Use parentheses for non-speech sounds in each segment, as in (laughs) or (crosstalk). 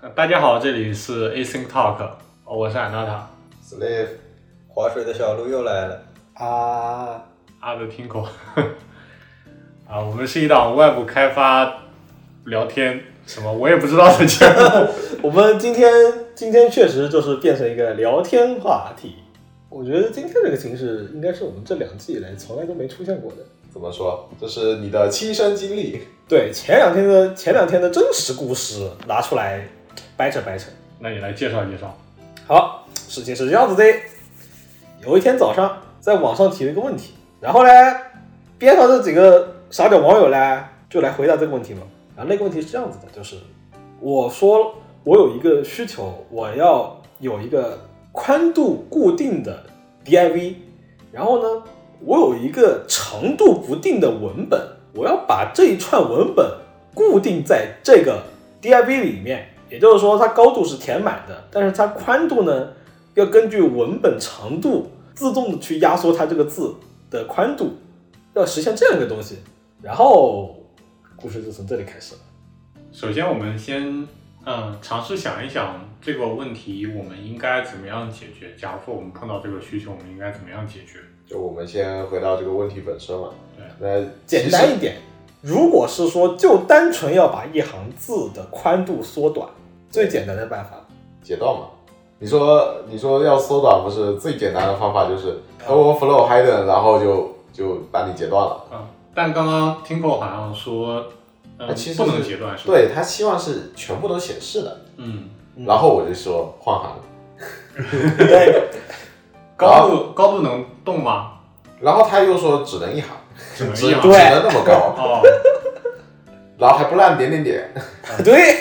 大家好，这里是 Async Talk，我是安娜塔。Slave，划水的小鹿又来了。啊，阿的听口 (laughs) 啊，我们是一档外部开发聊天什么我也不知道的节目。(laughs) 我们今天今天确实就是变成一个聊天话题。我觉得今天这个形式应该是我们这两季以来从来都没出现过的。怎么说？这是你的亲身经历。对，前两天的前两天的真实故事拿出来掰扯掰扯。那你来介绍介绍。好，事情是这样子的，有一天早上在网上提了一个问题，然后呢，边上这几个傻屌网友呢就来回答这个问题嘛。然后那个问题是这样子的，就是我说我有一个需求，我要有一个宽度固定的 div，然后呢，我有一个长度不定的文本，我要把这一串文本固定在这个 div 里面，也就是说它高度是填满的，但是它宽度呢要根据文本长度自动的去压缩它这个字的宽度，要实现这样一个东西。然后故事就从这里开始了。首先，我们先嗯尝试想一想这个问题，我们应该怎么样解决？假如说我们碰到这个需求，我们应该怎么样解决？就我们先回到这个问题本身嘛。对，那简单一点，如果是说就单纯要把一行字的宽度缩短，最简单的办法，解段嘛。你说你说要缩短，不是最简单的方法就是 overflow hidden，然后就就把你截断了。嗯，但刚刚 Tinko 好像说，呃，其实不能截断是吧？，对他希望是全部都显示的，嗯，然后我就说换行，(laughs) 对，高度高度能动吗？然后他又说只能一行，只只只能一行对。那么高，(laughs) 哦，然后还不烂点点点。(laughs) 对，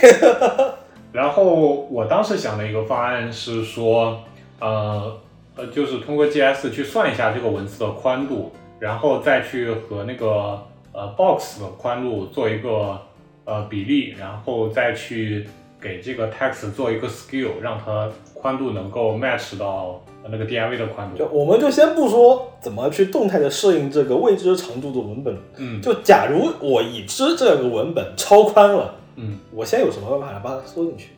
然后我当时想的一个方案是说，呃呃，就是通过 GS 去算一下这个文字的宽度，然后再去和那个呃 box 的宽度做一个呃比例，然后再去给这个 text 做一个 scale，让它宽度能够 match 到那个 div 的宽度就。我们就先不说怎么去动态的适应这个未知长度的文本，嗯就假如我已知这个文本超宽了，嗯，我先有什么办法来把它缩进去？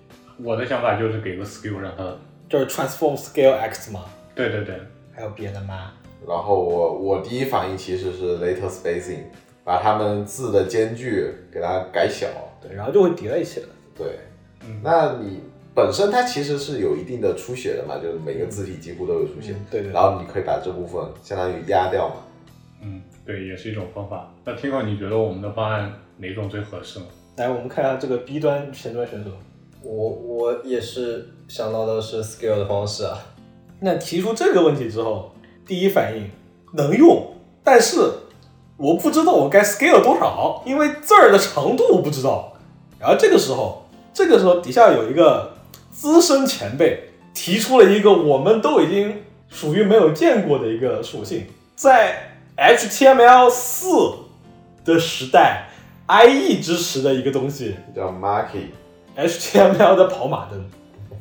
我的想法就是给个 scale 让它，就是 transform scale x 嘛。对对对，还有别的吗？然后我我第一反应其实是 later spacing，把它们字的间距给它改小。对，然后就会叠在一起了。对，嗯那你本身它其实是有一定的出血的嘛，就是每个字体几乎都有出血，嗯对对对然后你可以把这部分相当于压掉嘛。嗯，对，也是一种方法。那 Tinko，你觉得我们的方案哪种最合适呢？来，我们看一下这个 B 端前端选手。我我也是想到的是 scale 的方式啊，那提出这个问题之后，第一反应能用，但是我不知道我该 scale 多少，因为字儿的长度我不知道。然后这个时候，这个时候底下有一个资深前辈提出了一个我们都已经属于没有见过的一个属性，在 HTML 四的时代，IE 支持的一个东西叫 marky，，HTML 的跑马灯。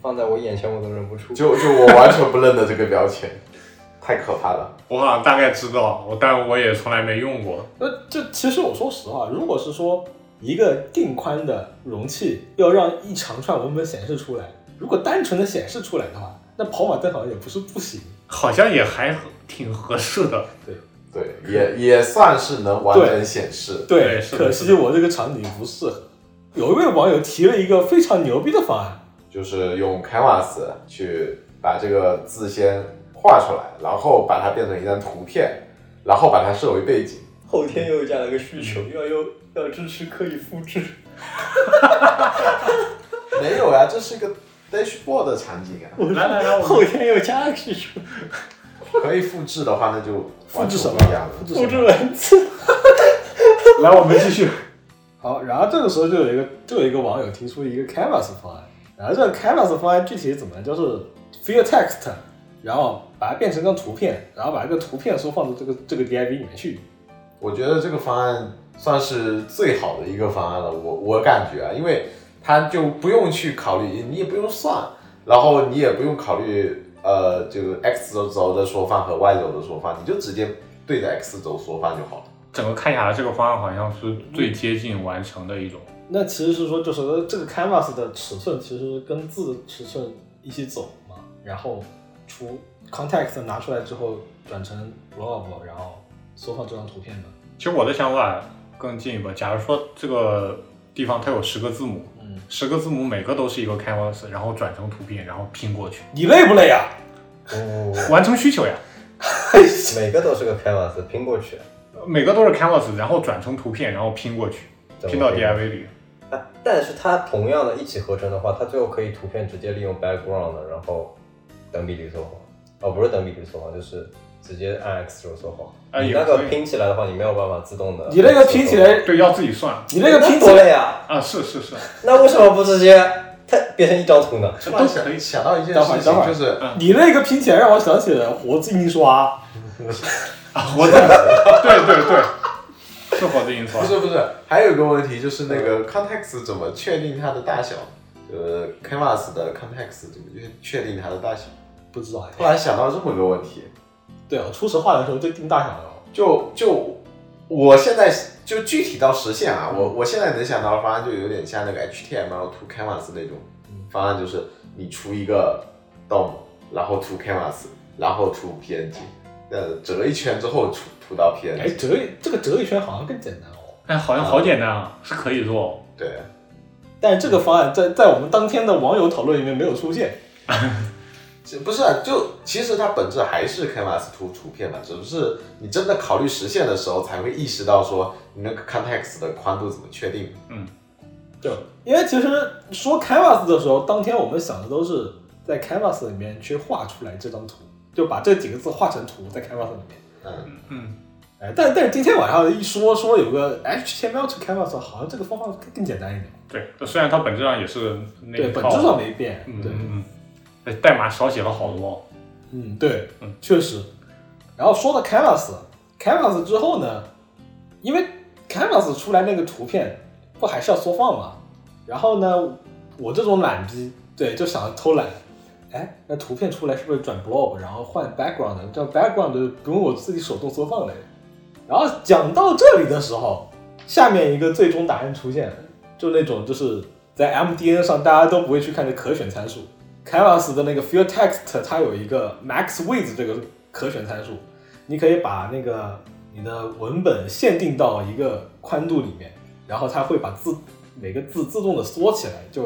放在我眼前我都认不出。就就我完全不认得这个标签，(laughs) 太可怕了。我好像大概知道，我但我也从来没用过。那这其实我说实话，如果是说一个定宽的容器要让一长串文本显示出来，如果单纯的显示出来的话，那跑马灯好像也不是不行。好像也还挺合适的。对对，也也算是能完整显示。对可惜我这个场景不适合。有一位网友提了一个非常牛逼的方案，就是用 Canvas 去把这个字先画出来，然后把它变成一张图片，然后把它设为背景。后天又加了个需求，要有要支持可以复制。(laughs) 没有呀，这是一个 dashboard 的场景啊，来来来，后天又加了个需求，可以复制的话，那就复制什么全不一样了。？复制文字。(laughs) 来我们继续。好，然后这个时候就有一个就有一个网友提出一个 Canvas 方案，然后这个 Canvas 方案具体怎么？就是 fill text，然后把它变成张图片，然后把这个图片缩放到这个这个 div 里面去。我觉得这个方案算是最好的一个方案了，我我感觉啊，因为它就不用去考虑，你也不用算，然后你也不用考虑呃这个 x 轴轴的缩放和 y 轴的缩放，你就直接对着 x 轴缩放就好了。整个看下来，这个方案好像是最接近完成的一种。那其实是说，就是这个 canvas 的尺寸其实跟字的尺寸一起走嘛，然后出 context 拿出来之后转成 blob，然后缩放这张图片的。其实我的想法更进一步，假如说这个地方它有十个字母，嗯，十个字母每个都是一个 canvas，然后转成图片，然后拼过去，你累不累啊？嗯，完成需求呀。(laughs) 每个都是个 canvas 拼过去，(laughs) 每个都是 canvas，然后转成图片，然后拼过去，拼到 DIV 里。啊但是它同样的一起合成的话，它最后可以图片直接利用 background，然后等比例缩放。哦，不是等比例缩放，就是直接按 X 轴缩放。你那个拼起来的话，你没有办法自动的。你那个拼起来，对，要自己算你那个拼多，累啊！啊，是是是，那为什么不直接它变成一张图呢？突然想想到一件事情，就是你那个拼起来让我想起了活字印刷。啊，我懂，对对对，是活字印刷不。是不是，还有一个问题就是那个 context 怎么确定它的大小？呃，canvas 的 context 怎么确确定它的大小？不知道哎。突然想到这么个问题，对啊，初始化的时候就定大小了。就就我现在就具体到实现啊，我我现在能想到的方案就有点像那个 HTML to canvas 那种方案，就是你出一个 DOM，然后 to canvas，然后 to PNG，呃，折一圈之后出涂到哎，PNG，哎折一这个折一圈好像更简单哦。哎，好像好简单啊，是可以做哦。对。但是这个方案在在我们当天的网友讨论里面没有出现。(laughs) 这不是啊，就其实它本质还是 canvas 图图片嘛，只不是你真的考虑实现的时候才会意识到说你那个 context 的宽度怎么确定。嗯对，因为其实说 canvas 的时候，当天我们想的都是在 canvas 里面去画出来这张图，就把这几个字画成图在 canvas 里面。嗯，嗯，哎，但但是今天晚上一说说有个 HTML to canvas，好像这个方法更更简单一点。对，虽然它本质上也是那对，本质上没变。对，嗯嗯嗯，代码少写了好多。嗯，对，嗯，确实。然后说到 canvas，canvas 之后呢，因为 canvas 出来那个图片不还是要缩放嘛？然后呢，我这种懒逼，对，就想着偷懒。哎，那图片出来是不是转 blob，然后换 background，这样 background 不用我自己手动缩放了。然后讲到这里的时候，下面一个最终答案出现了，就那种就是在 MDN 上大家都不会去看的可选参数。Canvas 的那个 field text 它有一个 max width 这个可选参数，你可以把那个你的文本限定到一个宽度里面，然后它会把字每个字自动的缩起来，就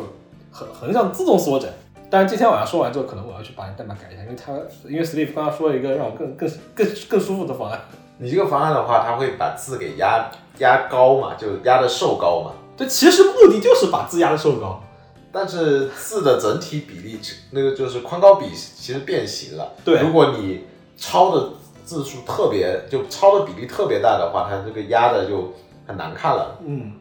横横向自动缩窄。但是今天晚上说完之后，可能我要去把代码改一下，因为它因为 Steve 刚刚说了一个让我更更更更舒服的方案。你这个方案的话，它会把字给压压高嘛，就压的瘦高嘛。对，其实目的就是把字压的瘦高。但是字的整体比例，那个就是宽高比其实变形了。对如果你抄的字数特别，就抄的比例特别大的话，它这个压的就很难看了。嗯，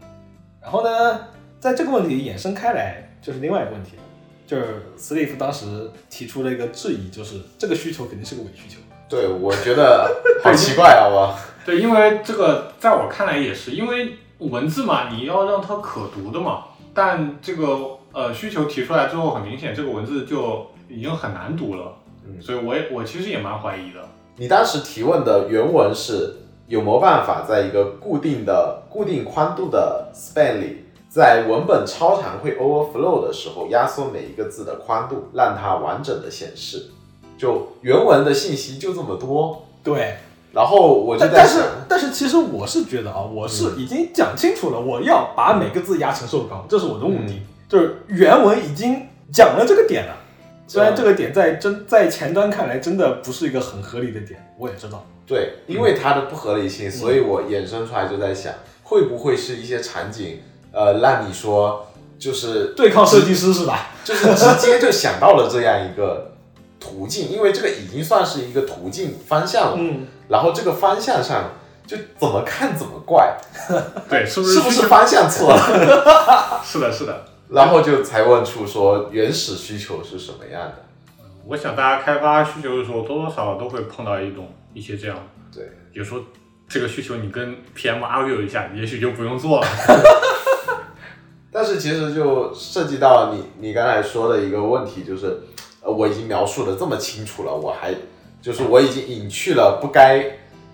然后呢，在这个问题衍生开来，就是另外一个问题了，就是 Steve 当时提出了一个质疑，就是这个需求肯定是个伪需求。对，我觉得好奇怪，啊，我？(laughs) 对，因为这个在我看来也是，因为文字嘛，你要让它可读的嘛。但这个呃需求提出来之后，很明显这个文字就已经很难读了。嗯所以我也我其实也蛮怀疑的。你当时提问的原文是有没有办法在一个固定的、固定宽度的 span 里，在文本超长会 overflow 的时候，压缩每一个字的宽度，让它完整的显示。就原文的信息就这么多，对，然后我就在但但是，但是其实我是觉得啊，我是已经讲清楚了，我要把每个字压成瘦高，这是我的目的，嗯就是原文已经讲了这个点了。虽然这个点在真在前端看来真的不是一个很合理的点，我也知道。对，因为它的不合理性，所以我衍生出来就在想，会不会是一些场景，呃，让你说就是对抗设计师是吧？就是直接就想到了这样一个途径，因为这个已经算是一个途径方向了。嗯，然后这个方向上就怎么看怎么怪，(laughs) 对，是不是是不是方向错了？(laughs) 是的，是的。然后就才问出说原始需求是什么样的。我想大家开发需求的时候，多多少少都会碰到一种一些这样，对，有时候这个需求你跟 PM argue 一下，也许就不用做了。(laughs) 但是其实就涉及到你你刚才说的一个问题，就是呃我已经描述的这么清楚了，我还就是我已经隐去了不该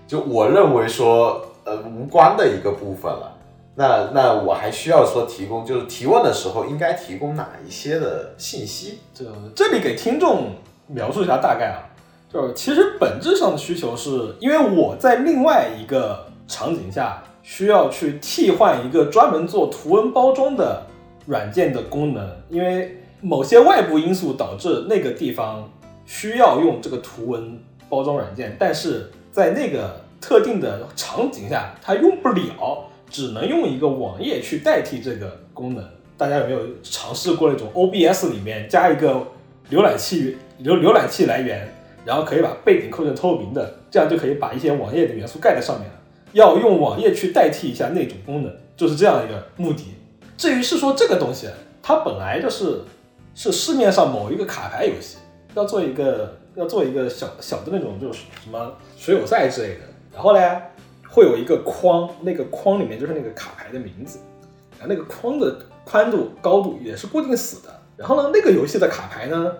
就我认为说呃无关的一个部分了。那那我还需要说提供，就是提问的时候应该提供哪一些的信息？这这里给听众描述一下大概啊，就是其实本质上的需求是因为我在另外一个场景下需要去替换一个专门做图文包装的软件的功能，因为某些外部因素导致那个地方需要用这个图文包装软件，但是在那个特定的场景下它用不了，只能用一个网页去代替这个功能。大家有没有尝试过那种 OBS 里面加一个浏览器浏浏览器来源，然后可以把背景抠成透明的，这样就可以把一些网页的元素盖在上面了。要用网页去代替一下那种功能，就是这样一个目的。至于是说这个东西，它本来就是是市面上某一个卡牌游戏，要做一个要做一个小小的那种就是什么水友赛之类的，然后呢会有一个框，那个框里面就是那个卡牌的名字，然后那个框的宽度高度也是固定死的。然后呢，那个游戏的卡牌呢，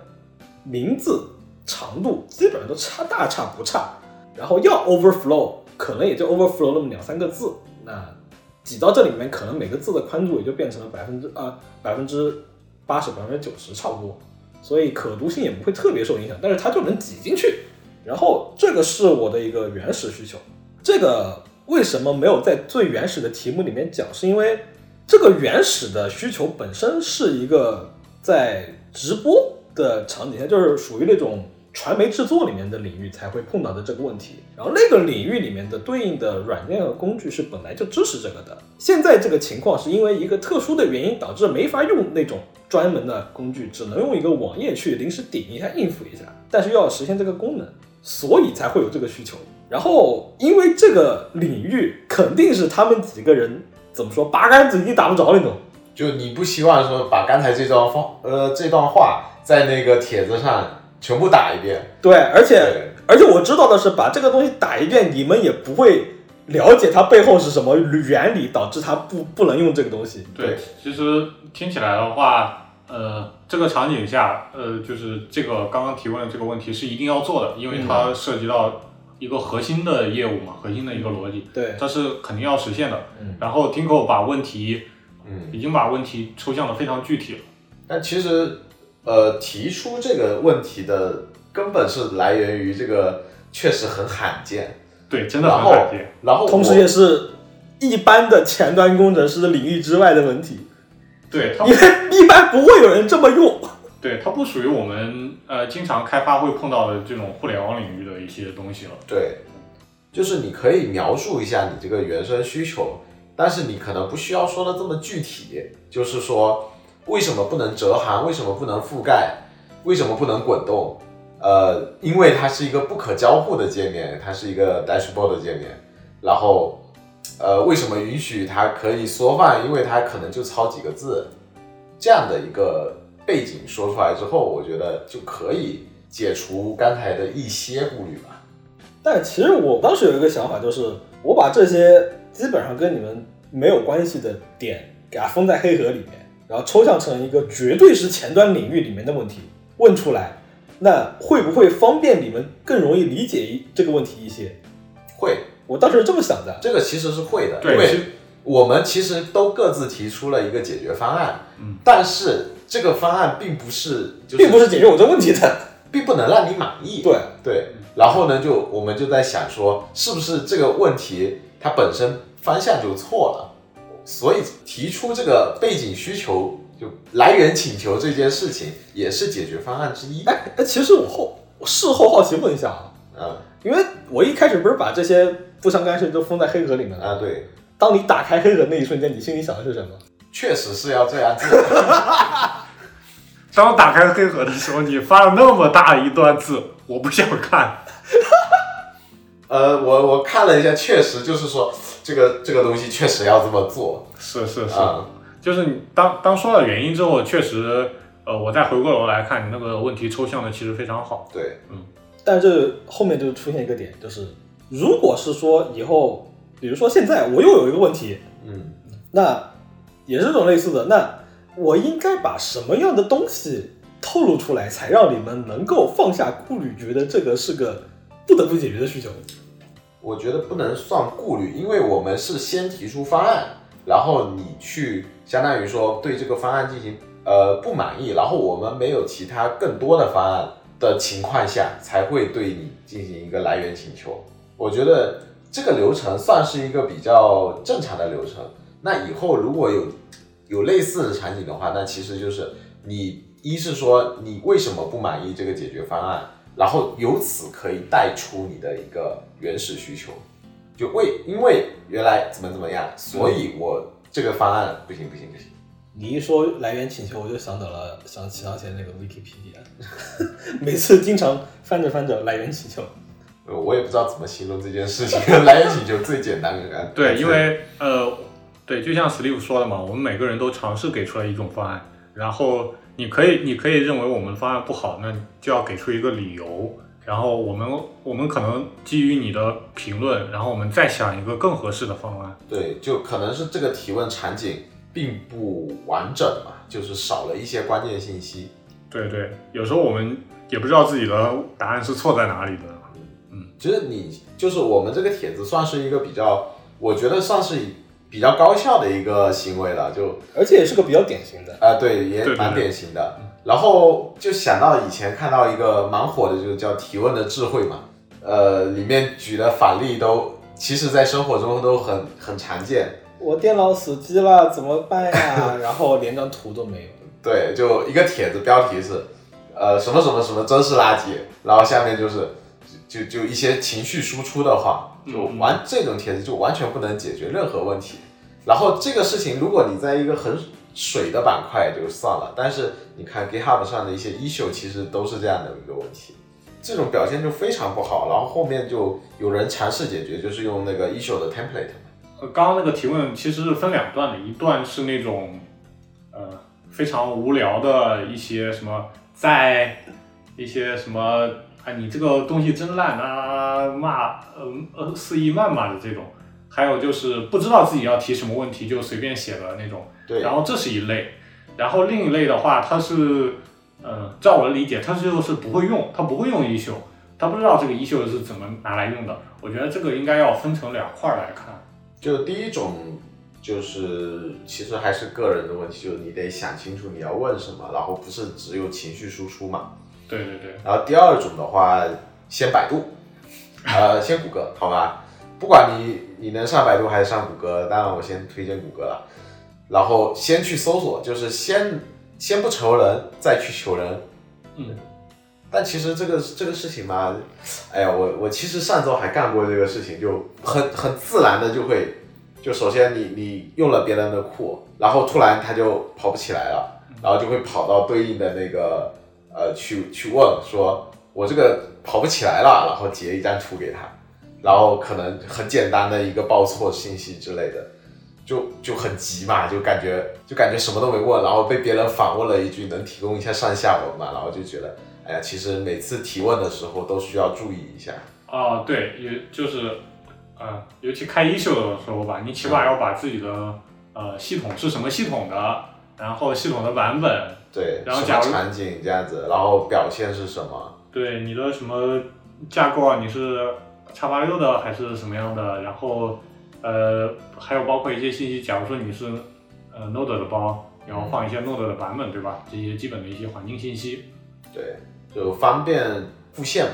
名字长度基本上都差大差不差，然后要 overflow 可能也就 overflow 那么两三个字，那挤到这里面，可能每个字的宽度也就变成了百分之啊百分之八十百分之九十差不多，所以可读性也不会特别受影响，但是它就能挤进去。然后这个是我的一个原始需求，这个为什么没有在最原始的题目里面讲？是因为这个原始的需求本身是一个在直播的场景下，就是属于那种传媒制作里面的领域才会碰到的这个问题。然后那个领域里面的对应的软件和工具是本来就支持这个的。现在这个情况是因为一个特殊的原因导致没法用那种专门的工具，只能用一个网页去临时顶一下应付一下，但是又要实现这个功能，所以才会有这个需求。然后因为这个领域肯定是他们几个人怎么说八竿子一定打不着那种。就你不希望说把刚才这段话，呃，这段话在那个帖子上全部打一遍，对，而且而且我知道的是，把这个东西打一遍，你们也不会了解它背后是什么原理，导致它不不能用这个东西。对对，其实听起来的话，呃，这个场景下，呃，就是这个刚刚提问的这个问题是一定要做的，因为它涉及到一个核心的业务嘛，核心的一个逻辑，对，它是肯定要实现的。嗯然后 Tinko 把问题嗯，已经把问题抽象的非常具体了。但其实，呃，提出这个问题的根本是来源于这个确实很罕见，对，真的很罕见。然后同时也是一般的前端工程师的领域之外的问题，对因为一般不会有人这么用。对它不属于我们呃经常开发会碰到的这种互联网领域的一些东西了。对，就是你可以描述一下你这个原生需求，但是你可能不需要说的这么具体，就是说为什么不能折行，为什么不能覆盖，为什么不能滚动？呃，因为它是一个不可交互的界面，它是一个 dashboard 界面，然后呃，为什么允许它可以缩放？因为它可能就抄几个字，这样的一个背景说出来之后，我觉得就可以解除刚才的一些顾虑吧。但其实我当时有一个想法，就是我把这些基本上跟你们没有关系的点给它封在黑盒里面，然后抽象成一个绝对是前端领域里面的问题问出来，那会不会方便你们更容易理解一这个问题一些？会，我当时是这么想的。这个其实是会的，对因为我们其实都各自提出了一个解决方案，嗯，但是这个方案并不是，就是、并不是解决我这问题的，并不能让你满意，对对。然后呢，就我们就在想说，是不是这个问题它本身方向就错了，所以提出这个背景需求就来源请求这件事情也是解决方案之一。哎哎，其实我后我事后好奇问一下啊，嗯因为我一开始不是把这些不相干事都封在黑盒里面了。啊，对，当你打开黑盒那一瞬间，你心里想的是什么？确实是要这样做。当我打开黑盒的时候，你发了那么大一段字，我不想看。(laughs) 呃，我我看了一下，确实就是说这个这个东西确实要这么做是是是，啊、就是你当当说了原因之后，确实，呃，我再回过头来看你那个问题抽象的其实非常好。对，嗯但是后面就出现一个点，就是如果是说以后，比如说现在我又有一个问题，嗯，那也是这种类似的，那我应该把什么样的东西透露出来，才让你们能够放下顾虑，觉得这个是个不得不解决的需求？我觉得不能算顾虑，因为我们是先提出方案，然后你去相当于说对这个方案进行呃不满意，然后我们没有其他更多的方案的情况下，才会对你进行一个来源请求。我觉得这个流程算是一个比较正常的流程。那以后如果有有类似的场景的话，那其实就是你一是说你为什么不满意这个解决方案，然后由此可以带出你的一个原始需求，就为因为原来怎么怎么样，所以我这个方案不行不行不行。你一说来源请求，我就想到了想起想起那个 Wikipedia，(laughs) 每次经常翻着翻着来源请求。呃，我也不知道怎么形容这件事情。(laughs) 来源请求最简单的，对，因为呃，对，就像 Steve 说的嘛，我们每个人都尝试给出了一种方案，然后你可以你可以认为我们的方案不好，那就要给出一个理由，然后我们我们可能基于你的评论，然后我们再想一个更合适的方案。对，就可能是这个提问场景并不完整嘛，就是少了一些关键信息。对对，有时候我们也不知道自己的答案是错在哪里的。嗯其实你就是我们这个帖子算是一个比较，我觉得算是比较高效的一个行为了，就而且也是个比较典型的。啊、对，也蛮典型的。然后就想到以前看到一个蛮火的，就是叫提问的智慧嘛，呃，里面举的反例都，其实在生活中都很很常见。我电脑死机了，怎么办呀？(laughs) 然后连张图都没有。对，就一个帖子标题是，呃，什么什么什么真是垃圾，然后下面就是就就一些情绪输出的话，就嗯完这种帖子就完全不能解决任何问题。然后这个事情，如果你在一个很水的板块就算了，但是你看 GitHub 上的一些 issue 其实都是这样的一个问题，这种表现就非常不好。然后后面就有人尝试解决，就是用那个 issue 的 template。呃，刚刚那个提问其实是分两段的，一段是那种呃非常无聊的一些什么，在一些什么啊你这个东西真烂啊骂呃呃肆意谩骂的这种，还有就是不知道自己要提什么问题就随便写的那种，对，然后这是一类，然后另一类的话，他是呃照我的理解，它就是不会用，他不会用衣袖，他不知道这个衣袖是怎么拿来用的，我觉得这个应该要分成两块儿来看。就第一种，就是其实还是个人的问题，就是你得想清楚你要问什么，然后不是只有情绪输出嘛。对对对。然后第二种的话，先百度，呃，(laughs) 先谷歌，好吧？不管你你能上百度还是上谷歌，当然我先推荐谷歌了。然后先去搜索，就是先先不求人，再去求人。嗯，但其实这个这个事情嘛，哎呀，我我其实上周还干过这个事情，就很很自然的就会，就首先你你用了别人的库，然后突然它就跑不起来了，然后就会跑到对应的那个呃去去问说，我这个跑不起来了，然后截一张图给他，然后可能很简单的一个报错信息之类的。就就很急嘛，就感觉就感觉什么都没问，然后被别人反问了一句，能提供一下上下文嘛？然后就觉得，哎呀，其实每次提问的时候都需要注意一下。啊，对，也就是，呃，尤其开一秀的时候吧，你起码要把自己的呃系统是什么系统的，然后系统的版本，对，什然后假如么场景这样子，然后表现是什么？对你的什么架构啊，你是叉八六的还是什么样的？然后呃，还有包括一些信息，假如说你是呃 Node 的包，然后放一些 Node 的版本，对吧？这些基本的一些环境信息。对，就方便复现嘛。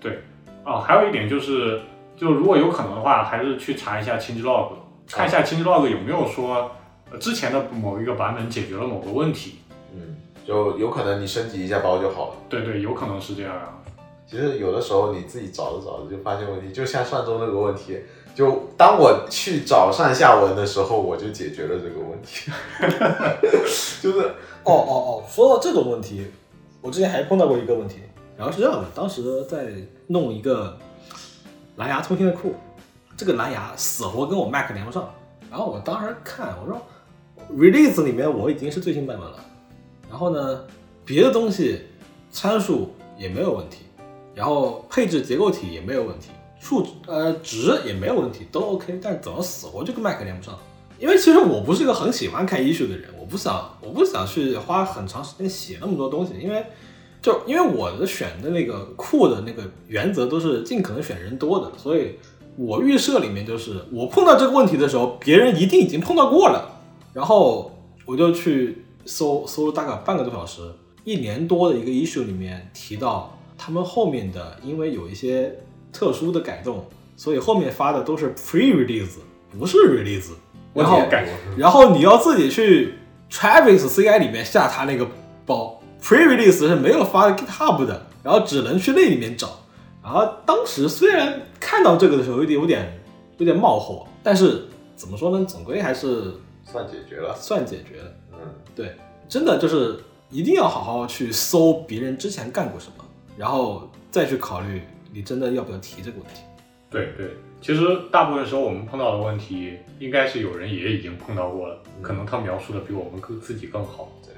对哦，还有一点就是，就如果有可能的话，还是去查一下 changelog，看一下 changelog 有没有说、呃之前的某一个版本解决了某个问题。嗯，就有可能你升级一下包就好了。对对，有可能是这样啊。其实有的时候你自己找着找着就发现问题，就像上周那个问题，就当我去找上下文的时候，我就解决了这个问题。(laughs) 就是哦哦哦，说到这种问题，我之前还碰到过一个问题，然后是这样的，当时在弄一个蓝牙通信的库，这个蓝牙死活跟我 Mac 连不上，然后我当时看我说 release 里面我已经是最新版本了，然后呢别的东西参数也没有问题，然后配置结构体也没有问题，数呃值也没有问题，都 OK，但是怎么死活就跟 Mac 连不上？因为其实我不是一个很喜欢看 issue 的人，我不想我不想去花很长时间写那么多东西，因为就因为我的选的那个库的那个原则都是尽可能选人多的，所以我预设里面就是我碰到这个问题的时候，别人一定已经碰到过了，然后我就去搜搜了大概半个多小时，一年多的一个 issue 里面提到他们后面的，因为有一些特殊的改动，所以后面发的都是 pre release，不是 release，然后改然后你要自己去 Travis CI 里面下他那个包，pre release 是没有发 GitHub 的，然后只能去那里面找。然后当时虽然看到这个的时候有点有点有点冒火，但是怎么说呢，总归还是算解决了。算解决了。嗯，对，真的就是一定要好好去搜别人之前干过什么，然后再去考虑你真的要不要提这个问题。对对，其实大部分时候我们碰到的问题，应该是有人也已经碰到过了，可能他描述的比我们更自己更好。对。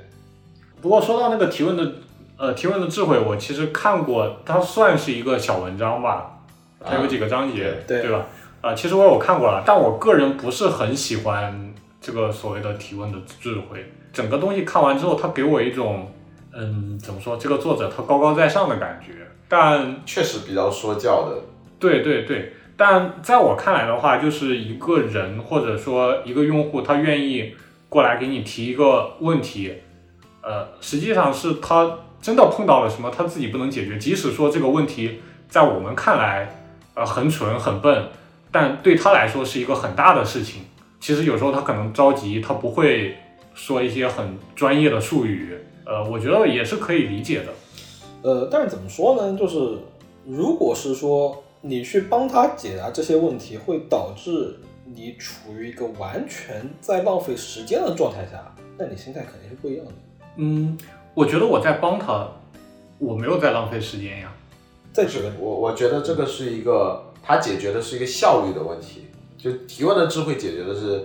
不过说到那个提问的，呃，提问的智慧，我其实看过，它算是一个小文章吧，它有几个章节，对对吧？啊、其实我有看过了，但我个人不是很喜欢这个所谓的提问的智慧。整个东西看完之后，他给我一种，嗯，怎么说？这个作者他高高在上的感觉，但确实比较说教的。对对对，但在我看来的话，就是一个人或者说一个用户，他愿意过来给你提一个问题，呃，实际上是他真的碰到了什么他自己不能解决，即使说这个问题在我们看来，呃，很蠢很笨，但对他来说是一个很大的事情。其实有时候他可能着急，他不会说一些很专业的术语，呃，我觉得也是可以理解的。呃，但是怎么说呢？就是如果是说你去帮他解答这些问题，会导致你处于一个完全在浪费时间的状态下，那你心态肯定是不一样的。嗯，我觉得我在帮他，我没有在浪费时间呀。再举个我我觉得这个是一个，他解决的是一个效率的问题。就提问的智慧解决的是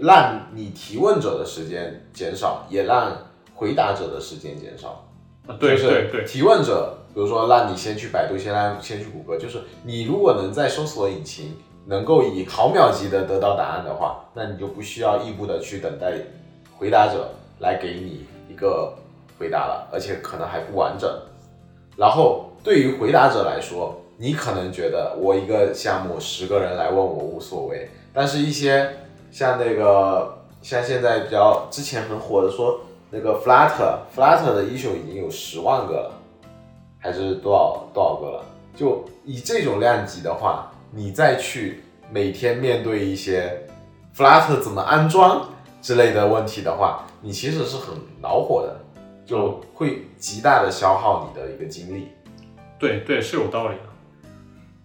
让你提问者的时间减少，也让回答者的时间减少。啊，对就是对对，提问者，比如说让你先去百度，先让先去谷歌，就是你如果能在搜索引擎能够以毫秒级的得到答案的话，那你就不需要义务的去等待回答者来给你一个回答了，而且可能还不完整。然后对于回答者来说，你可能觉得我一个项目十个人来问我无所谓，但是一些像那个像现在比较之前很火的说那个 Flutter Flutter 的 issue 已经有十万个了，还是多少多少个了？就以这种量级的话，你再去每天面对一些 Flutter 怎么安装之类的问题的话，你其实是很恼火的，就会极大的消耗你的一个精力。对对是有道理的。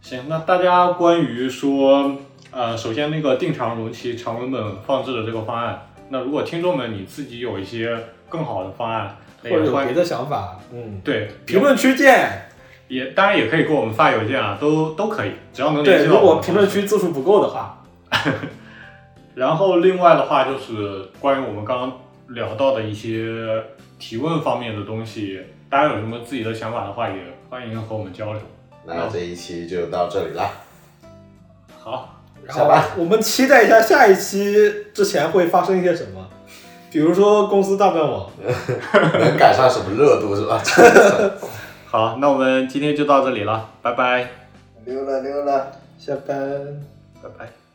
行，那大家关于说，呃，首先那个定长容器、长文本放置的这个方案，那如果听众们你自己有一些更好的方案，或者有别的想法，嗯，对评论区见。也当然也可以给我们发邮件啊，都都可以，只要能联对，系到对如果评论区字数不够的话，(laughs) 然后另外的话就是关于我们刚刚聊到的一些提问方面的东西，大家有什么自己的想法的话，也欢迎和我们交流。那这一期就到这里啦，好，然后下班我们期待一下下一期之前会发生一些什么，比如说公司大断网。(laughs) 能赶上什么热度是吧？(laughs) 好，那我们今天就到这里了，拜拜，溜了溜了。下班。拜拜。